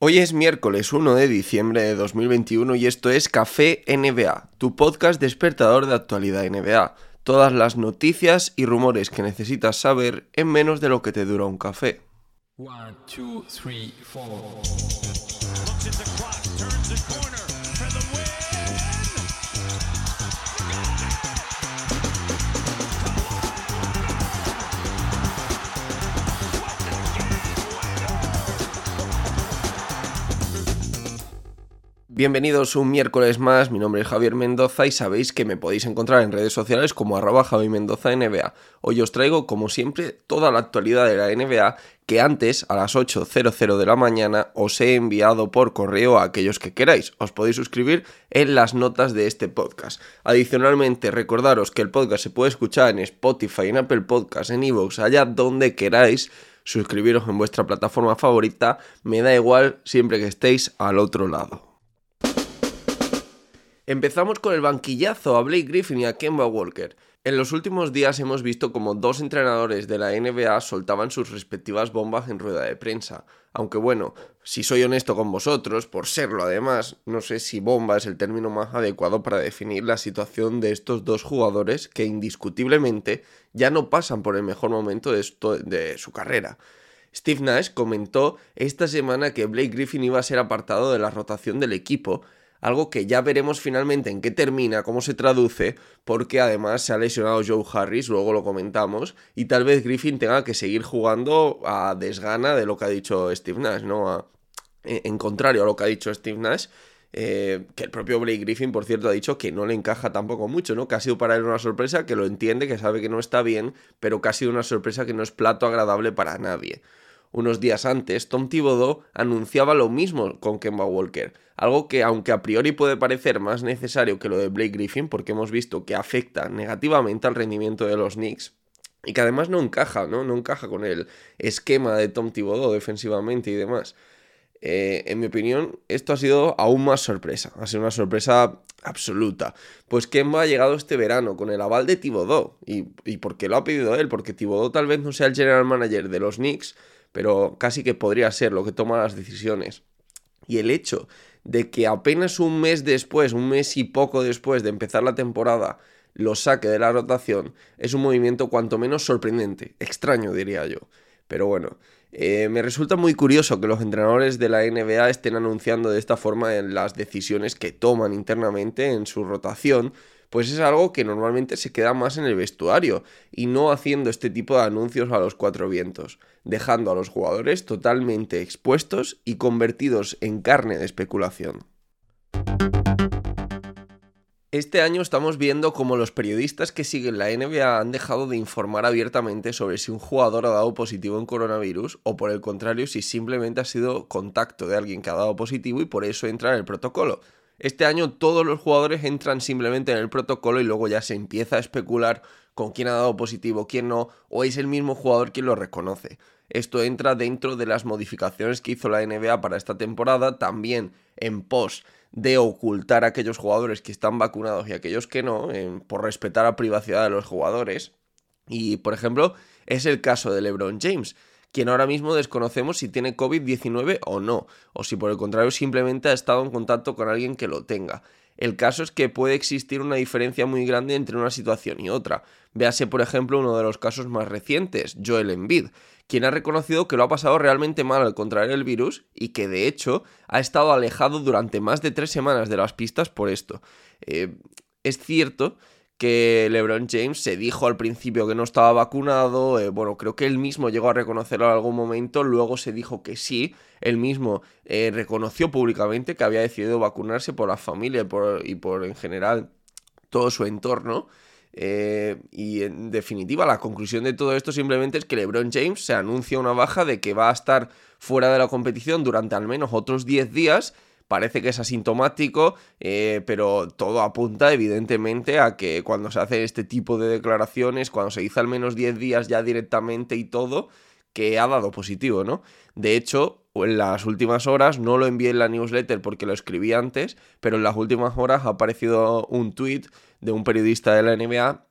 Hoy es miércoles 1 de diciembre de 2021 y esto es Café NBA, tu podcast despertador de actualidad NBA. Todas las noticias y rumores que necesitas saber en menos de lo que te dura un café. Bienvenidos un miércoles más, mi nombre es Javier Mendoza y sabéis que me podéis encontrar en redes sociales como arroba Javi Mendoza NBA. Hoy os traigo, como siempre, toda la actualidad de la NBA que antes, a las 8.00 de la mañana, os he enviado por correo a aquellos que queráis. Os podéis suscribir en las notas de este podcast. Adicionalmente, recordaros que el podcast se puede escuchar en Spotify, en Apple Podcasts, en Evox, allá donde queráis suscribiros en vuestra plataforma favorita, me da igual siempre que estéis al otro lado. Empezamos con el banquillazo a Blake Griffin y a Kemba Walker. En los últimos días hemos visto como dos entrenadores de la NBA soltaban sus respectivas bombas en rueda de prensa. Aunque bueno, si soy honesto con vosotros, por serlo además, no sé si bomba es el término más adecuado para definir la situación de estos dos jugadores que indiscutiblemente ya no pasan por el mejor momento de, de su carrera. Steve Nash comentó esta semana que Blake Griffin iba a ser apartado de la rotación del equipo algo que ya veremos finalmente en qué termina, cómo se traduce, porque además se ha lesionado Joe Harris, luego lo comentamos, y tal vez Griffin tenga que seguir jugando a desgana de lo que ha dicho Steve Nash, ¿no? en contrario a lo que ha dicho Steve Nash, eh, que el propio Blake Griffin, por cierto, ha dicho que no le encaja tampoco mucho, ¿no? Que ha sido para él una sorpresa, que lo entiende, que sabe que no está bien, pero que ha sido una sorpresa que no es plato agradable para nadie. Unos días antes, Tom Thibodeau anunciaba lo mismo con Kemba Walker, algo que aunque a priori puede parecer más necesario que lo de Blake Griffin, porque hemos visto que afecta negativamente al rendimiento de los Knicks, y que además no encaja, ¿no? No encaja con el esquema de Tom Thibodeau defensivamente y demás. Eh, en mi opinión, esto ha sido aún más sorpresa, ha sido una sorpresa absoluta. Pues Kemba ha llegado este verano con el aval de Thibodeau. ¿Y, y por qué lo ha pedido él? Porque Thibodeau tal vez no sea el general manager de los Knicks, pero casi que podría ser lo que toma las decisiones. Y el hecho de que apenas un mes después, un mes y poco después de empezar la temporada, lo saque de la rotación, es un movimiento cuanto menos sorprendente, extraño diría yo. Pero bueno, eh, me resulta muy curioso que los entrenadores de la NBA estén anunciando de esta forma las decisiones que toman internamente en su rotación, pues es algo que normalmente se queda más en el vestuario y no haciendo este tipo de anuncios a los cuatro vientos, dejando a los jugadores totalmente expuestos y convertidos en carne de especulación. Este año estamos viendo como los periodistas que siguen la NBA han dejado de informar abiertamente sobre si un jugador ha dado positivo en coronavirus o por el contrario si simplemente ha sido contacto de alguien que ha dado positivo y por eso entra en el protocolo. Este año todos los jugadores entran simplemente en el protocolo y luego ya se empieza a especular con quién ha dado positivo, quién no, o es el mismo jugador quien lo reconoce. Esto entra dentro de las modificaciones que hizo la NBA para esta temporada, también en pos de ocultar a aquellos jugadores que están vacunados y aquellos que no, por respetar la privacidad de los jugadores. Y, por ejemplo, es el caso de LeBron James quien ahora mismo desconocemos si tiene COVID-19 o no, o si por el contrario simplemente ha estado en contacto con alguien que lo tenga. El caso es que puede existir una diferencia muy grande entre una situación y otra. Véase, por ejemplo, uno de los casos más recientes, Joel Embiid, quien ha reconocido que lo ha pasado realmente mal al contraer el virus y que de hecho ha estado alejado durante más de tres semanas de las pistas por esto. Eh, es cierto que LeBron James se dijo al principio que no estaba vacunado, eh, bueno, creo que él mismo llegó a reconocerlo en algún momento, luego se dijo que sí, él mismo eh, reconoció públicamente que había decidido vacunarse por la familia y por, en general todo su entorno. Eh, y en definitiva, la conclusión de todo esto simplemente es que LeBron James se anuncia una baja de que va a estar fuera de la competición durante al menos otros 10 días parece que es asintomático, eh, pero todo apunta evidentemente a que cuando se hace este tipo de declaraciones, cuando se dice al menos 10 días ya directamente y todo, que ha dado positivo, ¿no? De hecho, en las últimas horas, no lo envié en la newsletter porque lo escribí antes, pero en las últimas horas ha aparecido un tweet de un periodista de la NBA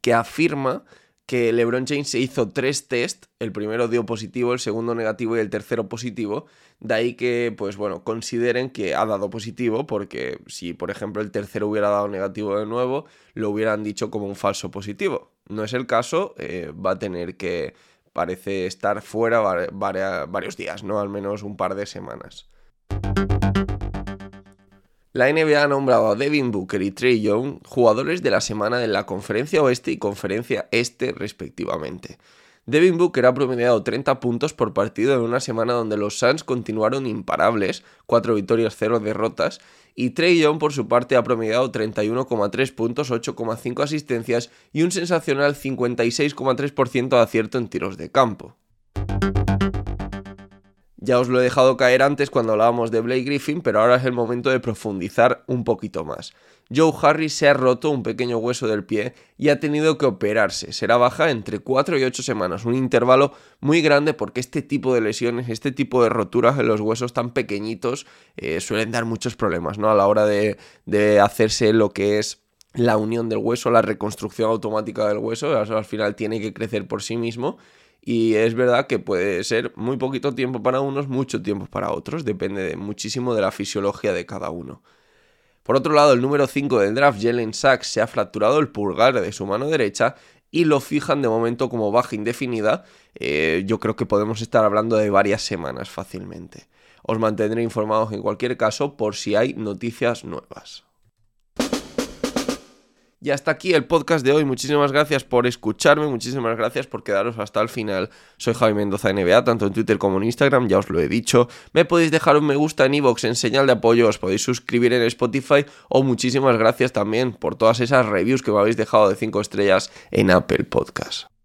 que afirma que LeBron James se hizo tres test, el primero dio positivo, el segundo negativo y el tercero positivo, de ahí que, pues bueno, consideren que ha dado positivo, porque si, por ejemplo, el tercero hubiera dado negativo de nuevo, lo hubieran dicho como un falso positivo. No es el caso, eh, va a tener que, parece estar fuera varios días, ¿no? Al menos un par de semanas. La NBA ha nombrado a Devin Booker y Trey Young jugadores de la semana de la Conferencia Oeste y Conferencia Este respectivamente. Devin Booker ha promediado 30 puntos por partido en una semana donde los Suns continuaron imparables, 4 victorias, 0 derrotas, y Trey Young por su parte ha promediado 31,3 puntos, 8,5 asistencias y un sensacional 56,3% de acierto en tiros de campo. Ya os lo he dejado caer antes cuando hablábamos de Blake Griffin, pero ahora es el momento de profundizar un poquito más. Joe Harris se ha roto un pequeño hueso del pie y ha tenido que operarse. Será baja entre 4 y 8 semanas, un intervalo muy grande porque este tipo de lesiones, este tipo de roturas en los huesos tan pequeñitos eh, suelen dar muchos problemas ¿no? a la hora de, de hacerse lo que es la unión del hueso, la reconstrucción automática del hueso, al final tiene que crecer por sí mismo y es verdad que puede ser muy poquito tiempo para unos, mucho tiempo para otros, depende muchísimo de la fisiología de cada uno. Por otro lado, el número 5 del draft, Jalen Sachs, se ha fracturado el pulgar de su mano derecha y lo fijan de momento como baja indefinida. Eh, yo creo que podemos estar hablando de varias semanas fácilmente. Os mantendré informados en cualquier caso por si hay noticias nuevas. Y hasta aquí el podcast de hoy. Muchísimas gracias por escucharme, muchísimas gracias por quedaros hasta el final. Soy Javi Mendoza NBA, tanto en Twitter como en Instagram, ya os lo he dicho. Me podéis dejar un me gusta en iVoox en señal de apoyo, os podéis suscribir en Spotify o muchísimas gracias también por todas esas reviews que me habéis dejado de 5 estrellas en Apple Podcast.